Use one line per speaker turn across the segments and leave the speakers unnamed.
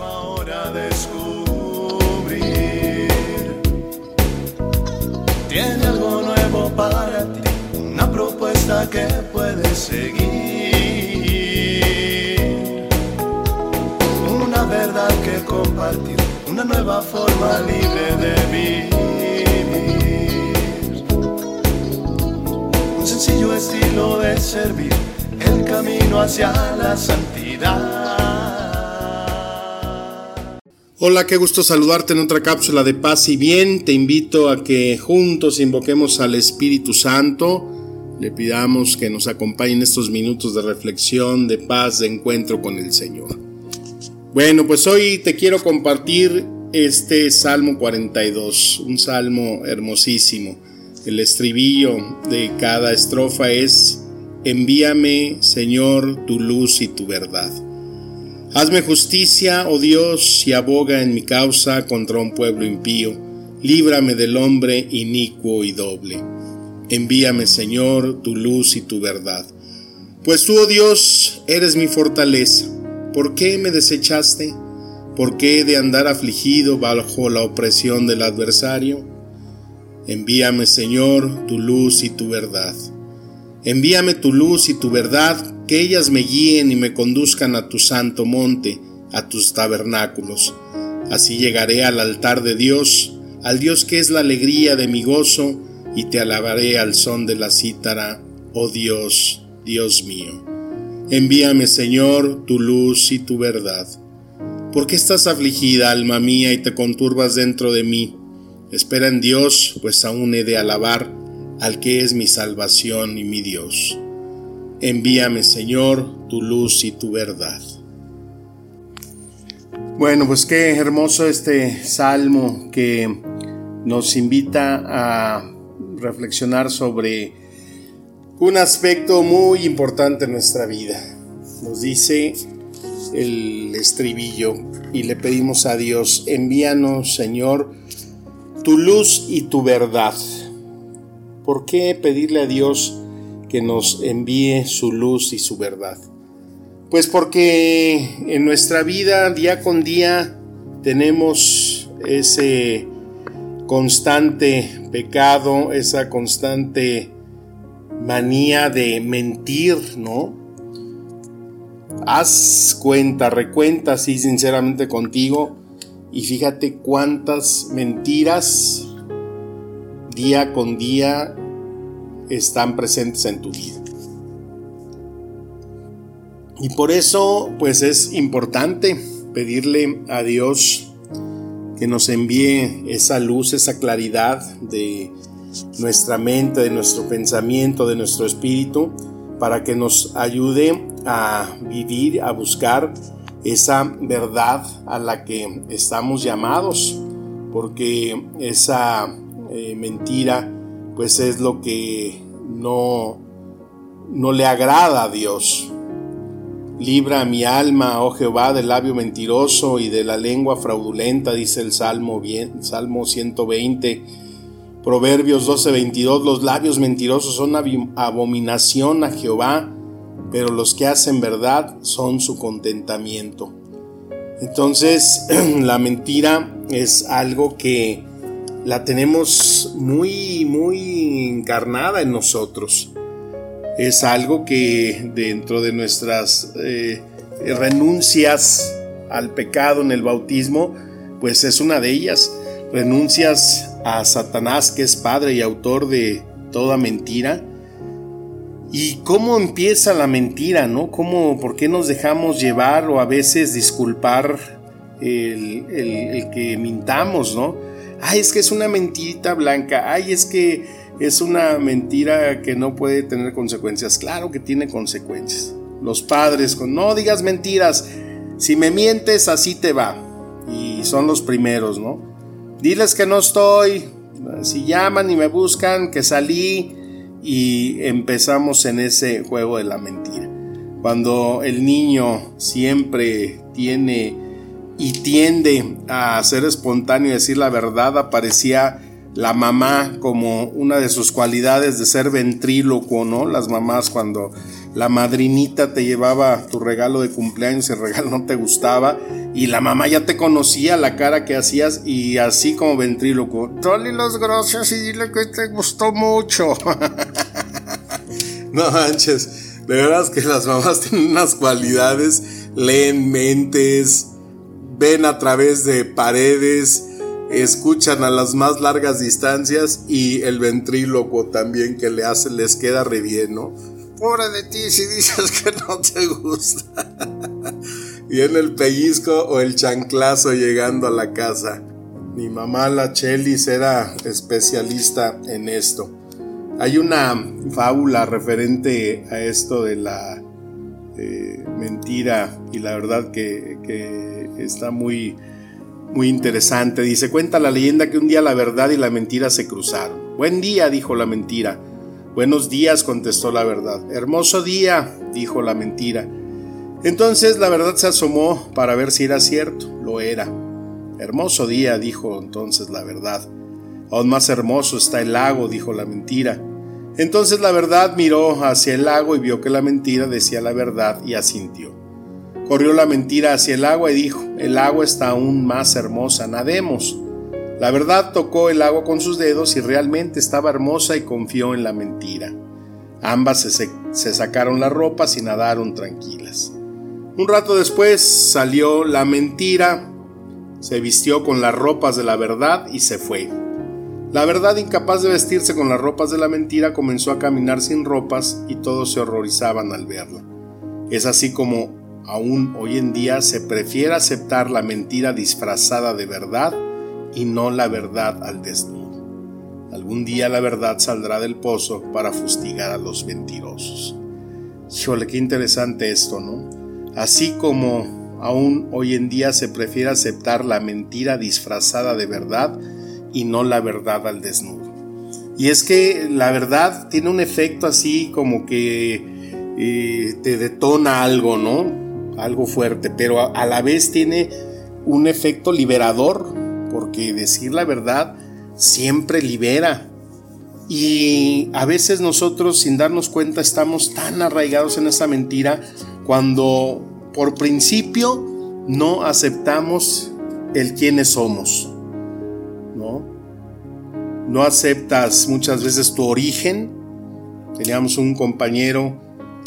Ahora descubrir. Tiene algo nuevo para ti, una propuesta que puedes seguir. Una verdad que compartir, una nueva forma libre de vivir. Un sencillo estilo de servir, el camino hacia la santidad.
Hola, qué gusto saludarte en otra cápsula de paz y bien. Te invito a que juntos invoquemos al Espíritu Santo. Le pidamos que nos acompañe en estos minutos de reflexión, de paz, de encuentro con el Señor. Bueno, pues hoy te quiero compartir este Salmo 42, un salmo hermosísimo. El estribillo de cada estrofa es, envíame Señor tu luz y tu verdad. Hazme justicia, oh Dios, y aboga en mi causa contra un pueblo impío. Líbrame del hombre inicuo y doble. Envíame, Señor, tu luz y tu verdad. Pues tú, oh Dios, eres mi fortaleza. ¿Por qué me desechaste? ¿Por qué he de andar afligido bajo la opresión del adversario? Envíame, Señor, tu luz y tu verdad. Envíame tu luz y tu verdad, que ellas me guíen y me conduzcan a tu santo monte, a tus tabernáculos. Así llegaré al altar de Dios, al Dios que es la alegría de mi gozo, y te alabaré al son de la cítara, oh Dios, Dios mío. Envíame, Señor, tu luz y tu verdad. ¿Por qué estás afligida, alma mía, y te conturbas dentro de mí? Espera en Dios, pues aún he de alabar al que es mi salvación y mi Dios. Envíame, Señor, tu luz y tu verdad. Bueno, pues qué hermoso este salmo que nos invita a reflexionar sobre un aspecto muy importante en nuestra vida. Nos dice el estribillo y le pedimos a Dios, envíanos, Señor, tu luz y tu verdad. ¿Por qué pedirle a Dios que nos envíe su luz y su verdad? Pues porque en nuestra vida día con día tenemos ese constante pecado, esa constante manía de mentir, ¿no? Haz cuenta, recuenta así sinceramente contigo y fíjate cuántas mentiras día con día están presentes en tu vida. Y por eso, pues es importante pedirle a Dios que nos envíe esa luz, esa claridad de nuestra mente, de nuestro pensamiento, de nuestro espíritu, para que nos ayude a vivir, a buscar esa verdad a la que estamos llamados, porque esa eh, mentira, pues es lo que no, no le agrada a Dios. Libra mi alma, oh Jehová, del labio mentiroso y de la lengua fraudulenta, dice el Salmo, bien, Salmo 120. Proverbios 12:22, los labios mentirosos son abominación a Jehová, pero los que hacen verdad son su contentamiento. Entonces, la mentira es algo que la tenemos muy, muy encarnada en nosotros. Es algo que dentro de nuestras eh, renuncias al pecado en el bautismo, pues es una de ellas. Renuncias a Satanás, que es padre y autor de toda mentira. ¿Y cómo empieza la mentira, no? ¿Cómo, ¿Por qué nos dejamos llevar o a veces disculpar el, el que mintamos, no? Ay, es que es una mentirita blanca, ay, es que es una mentira que no puede tener consecuencias. Claro que tiene consecuencias. Los padres con, no digas mentiras, si me mientes, así te va. Y son los primeros, ¿no? Diles que no estoy, si llaman y me buscan, que salí y empezamos en ese juego de la mentira. Cuando el niño siempre tiene y tiende a ser espontáneo y decir la verdad, aparecía la mamá como una de sus cualidades de ser ventrílocuo, ¿no? Las mamás cuando la madrinita te llevaba tu regalo de cumpleaños, el regalo no te gustaba y la mamá ya te conocía la cara que hacías y así como ventríloco, dale las gracias y dile que te gustó mucho. no manches, de veras que las mamás tienen unas cualidades, leen mentes, ven a través de paredes, escuchan a las más largas distancias y el ventríloco también que le hace, les queda re bien. Pobre de ti si dices que no te gusta. en el pellizco o el chanclazo llegando a la casa. Mi mamá, la Chelis, era especialista en esto. Hay una fábula referente a esto de la eh, mentira y la verdad que, que está muy, muy interesante. Dice, cuenta la leyenda que un día la verdad y la mentira se cruzaron. Buen día, dijo la mentira. Buenos días, contestó la verdad. Hermoso día, dijo la mentira. Entonces la verdad se asomó para ver si era cierto. Lo era. Hermoso día, dijo entonces la verdad. Aún más hermoso está el lago, dijo la mentira. Entonces la verdad miró hacia el lago y vio que la mentira decía la verdad y asintió. Corrió la mentira hacia el agua y dijo, el agua está aún más hermosa, nademos. La verdad tocó el agua con sus dedos y realmente estaba hermosa y confió en la mentira. Ambas se, sacaron las ropas y nadaron tranquilas. Un rato después salió la mentira, se vistió con las ropas de la verdad y se fue. La verdad, incapaz de vestirse con las ropas de la mentira, comenzó a caminar sin ropas y todos se horrorizaban al verla. Es así como aún hoy en día se prefiere aceptar la mentira disfrazada de verdad y no la verdad al desnudo. Algún día la verdad saldrá del pozo para fustigar a los mentirosos. Híjole, qué interesante esto, ¿no? Así como aún hoy en día se prefiere aceptar la mentira disfrazada de verdad y no la verdad al desnudo. Y es que la verdad tiene un efecto así como que eh, te detona algo, ¿no? Algo fuerte, pero a la vez tiene un efecto liberador porque decir la verdad siempre libera. Y a veces nosotros sin darnos cuenta estamos tan arraigados en esa mentira cuando por principio no aceptamos el quiénes somos. ¿No? No aceptas muchas veces tu origen. Teníamos un compañero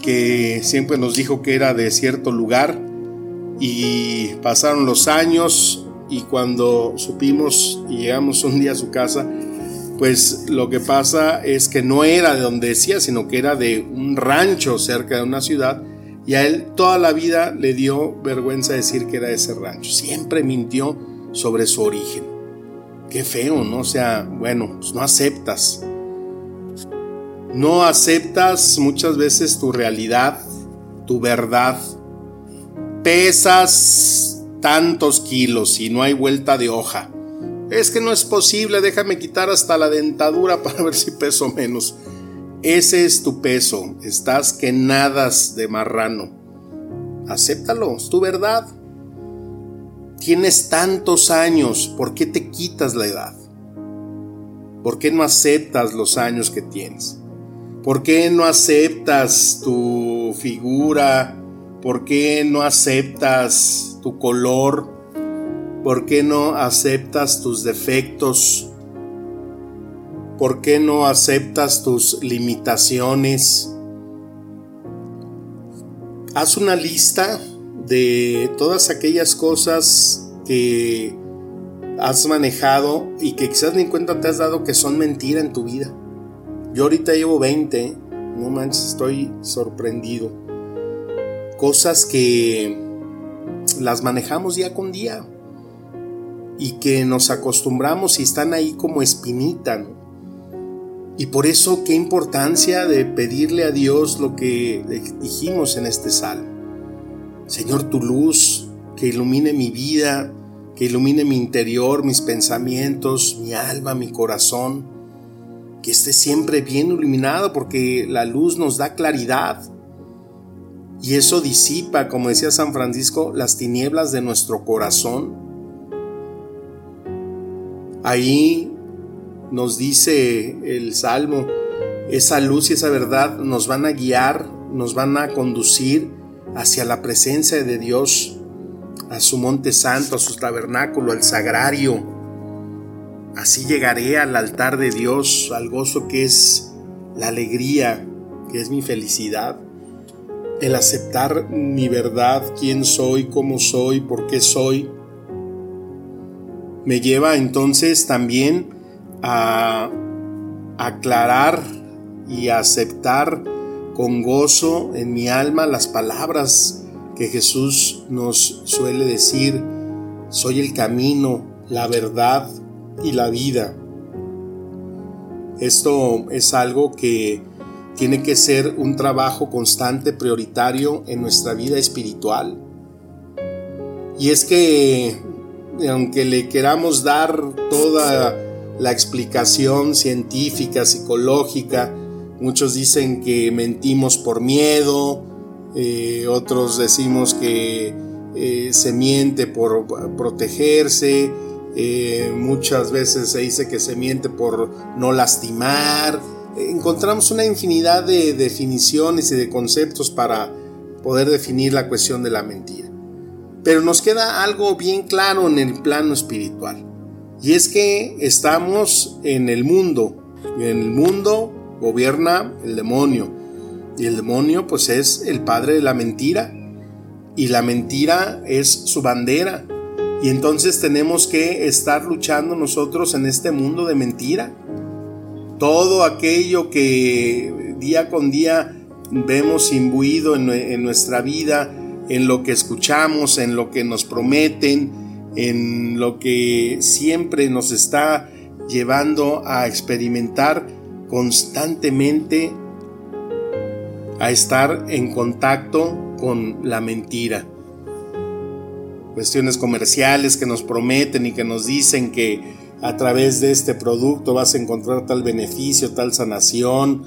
que siempre nos dijo que era de cierto lugar y pasaron los años y cuando supimos y llegamos un día a su casa, pues lo que pasa es que no era de donde decía, sino que era de un rancho cerca de una ciudad y a él toda la vida le dio vergüenza decir que era ese rancho. Siempre mintió sobre su origen. Qué feo, ¿no? O sea, bueno, pues no aceptas. No aceptas muchas veces tu realidad, tu verdad. Pesas tantos kilos y no hay vuelta de hoja. Es que no es posible, déjame quitar hasta la dentadura para ver si peso menos. Ese es tu peso, estás que nadas de marrano. Acéptalo, es tu verdad. Tienes tantos años, ¿por qué te quitas la edad? ¿Por qué no aceptas los años que tienes? ¿Por qué no aceptas tu figura? ¿Por qué no aceptas tu color? ¿Por qué no aceptas tus defectos? ¿Por qué no aceptas tus limitaciones? Haz una lista de todas aquellas cosas que has manejado y que quizás ni cuenta te has dado que son mentira en tu vida. Yo ahorita llevo 20, no manches, estoy sorprendido. Cosas que las manejamos día con día y que nos acostumbramos y están ahí como espinita. Y por eso qué importancia de pedirle a Dios lo que dijimos en este salmo. Señor, tu luz que ilumine mi vida, que ilumine mi interior, mis pensamientos, mi alma, mi corazón, que esté siempre bien iluminado porque la luz nos da claridad y eso disipa, como decía San Francisco, las tinieblas de nuestro corazón. Ahí nos dice el Salmo, esa luz y esa verdad nos van a guiar, nos van a conducir hacia la presencia de Dios, a su monte santo, a su tabernáculo, al sagrario. Así llegaré al altar de Dios, al gozo que es la alegría, que es mi felicidad. El aceptar mi verdad, quién soy, cómo soy, por qué soy, me lleva entonces también a aclarar y aceptar con gozo en mi alma las palabras que Jesús nos suele decir, soy el camino, la verdad y la vida. Esto es algo que tiene que ser un trabajo constante, prioritario en nuestra vida espiritual. Y es que, aunque le queramos dar toda la explicación científica, psicológica, Muchos dicen que mentimos por miedo, eh, otros decimos que eh, se miente por protegerse, eh, muchas veces se dice que se miente por no lastimar. Encontramos una infinidad de definiciones y de conceptos para poder definir la cuestión de la mentira. Pero nos queda algo bien claro en el plano espiritual. Y es que estamos en el mundo. En el mundo gobierna el demonio. Y el demonio pues es el padre de la mentira. Y la mentira es su bandera. Y entonces tenemos que estar luchando nosotros en este mundo de mentira. Todo aquello que día con día vemos imbuido en, nuestra vida, en lo que escuchamos, en lo que nos prometen, en lo que siempre nos está llevando a experimentar constantemente a estar en contacto con la mentira. Cuestiones comerciales que nos prometen y que nos dicen que a través de este producto vas a encontrar tal beneficio, tal sanación,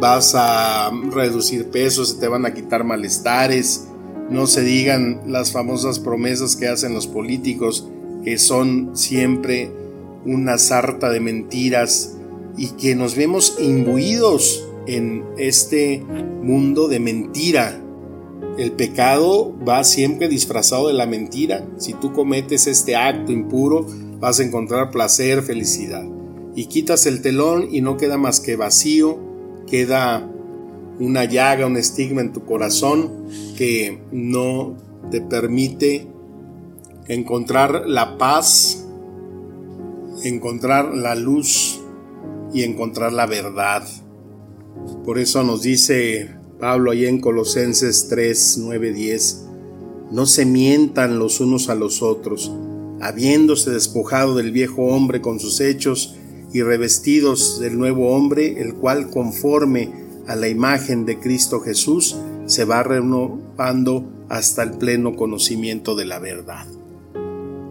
vas a reducir pesos, se te van a quitar malestares. No se digan las famosas promesas que hacen los políticos, que son siempre una sarta de mentiras y que nos vemos imbuidos en este mundo de mentira. El pecado va siempre disfrazado de la mentira. Si tú cometes este acto impuro, vas a encontrar placer, felicidad. Y quitas el telón y no queda más que vacío, queda una llaga, un estigma en tu corazón que no te permite encontrar la paz, encontrar la luz y encontrar la verdad. Por eso nos dice Pablo ahí en Colosenses 3, 9, 10, no se mientan los unos a los otros, habiéndose despojado del viejo hombre con sus hechos y revestidos del nuevo hombre, el cual conforme a la imagen de Cristo Jesús se va renovando hasta el pleno conocimiento de la verdad.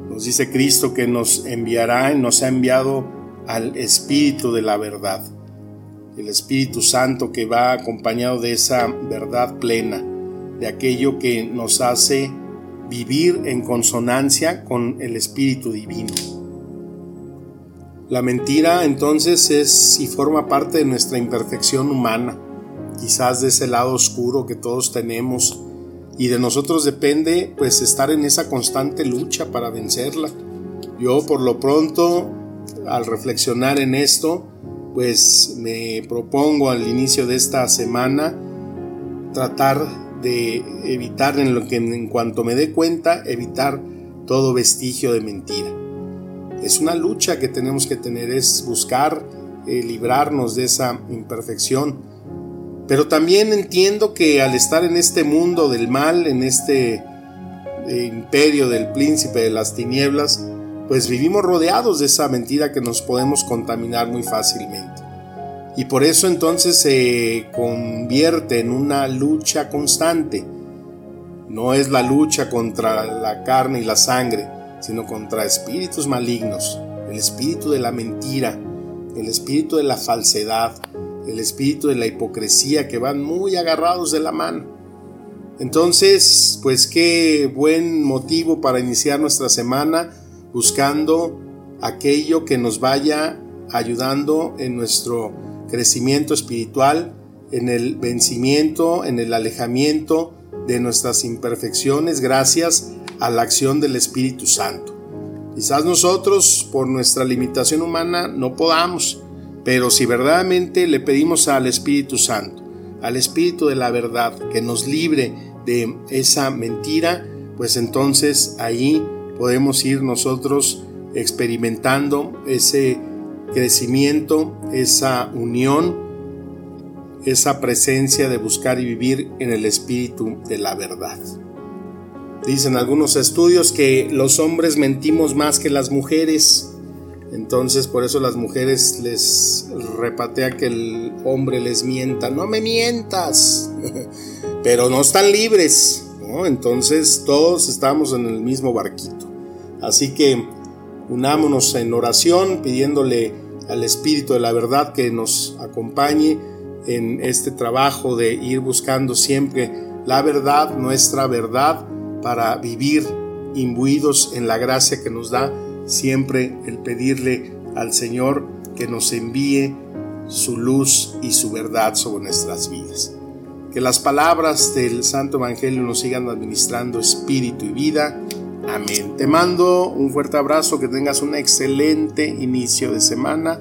Nos dice Cristo que nos enviará, nos ha enviado al Espíritu de la verdad. El Espíritu Santo que va acompañado de esa verdad plena, de aquello que nos hace vivir en consonancia con el Espíritu Divino. La mentira entonces es y forma parte de nuestra imperfección humana, quizás de ese lado oscuro que todos tenemos y de nosotros depende pues estar en esa constante lucha para vencerla. Yo por lo pronto al reflexionar en esto, pues me propongo al inicio de esta semana tratar de evitar en lo que en cuanto me dé cuenta, evitar todo vestigio de mentira. Es una lucha que tenemos que tener, es buscar eh, librarnos de esa imperfección. Pero también entiendo que al estar en este mundo del mal, en este eh, imperio del príncipe de las tinieblas, pues vivimos rodeados de esa mentira que nos podemos contaminar muy fácilmente. Y por eso entonces se convierte en una lucha constante. No es la lucha contra la carne y la sangre, sino contra espíritus malignos, el espíritu de la mentira, el espíritu de la falsedad, el espíritu de la hipocresía que van muy agarrados de la mano. Entonces, pues qué buen motivo para iniciar nuestra semana buscando aquello que nos vaya ayudando en nuestro crecimiento espiritual en el vencimiento, en el alejamiento de nuestras imperfecciones gracias a la acción del Espíritu Santo. Quizás nosotros, por nuestra limitación humana, no podamos, pero si verdaderamente le pedimos al Espíritu Santo, al Espíritu de la verdad, que nos libre de esa mentira, pues entonces ahí podemos ir nosotros experimentando ese crecimiento, esa unión, esa presencia de buscar y vivir en el Espíritu de la verdad. Dicen algunos estudios que los hombres mentimos más que las mujeres. Entonces por eso las mujeres les repatea que el hombre les mienta. No me mientas. Pero no están libres. Entonces todos estamos en el mismo barquito. Así que unámonos en oración pidiéndole al Espíritu de la verdad que nos acompañe en este trabajo de ir buscando siempre la verdad, nuestra verdad para vivir imbuidos en la gracia que nos da siempre el pedirle al Señor que nos envíe su luz y su verdad sobre nuestras vidas. Que las palabras del Santo Evangelio nos sigan administrando espíritu y vida. Amén. Te mando un fuerte abrazo, que tengas un excelente inicio de semana.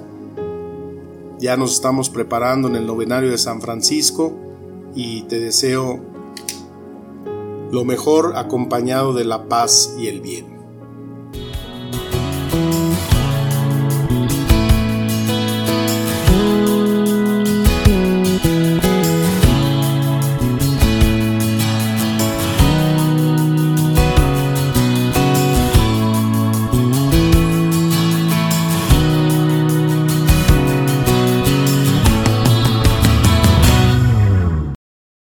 Ya nos estamos preparando en el novenario de San Francisco y te deseo lo mejor acompañado de la paz y el bien.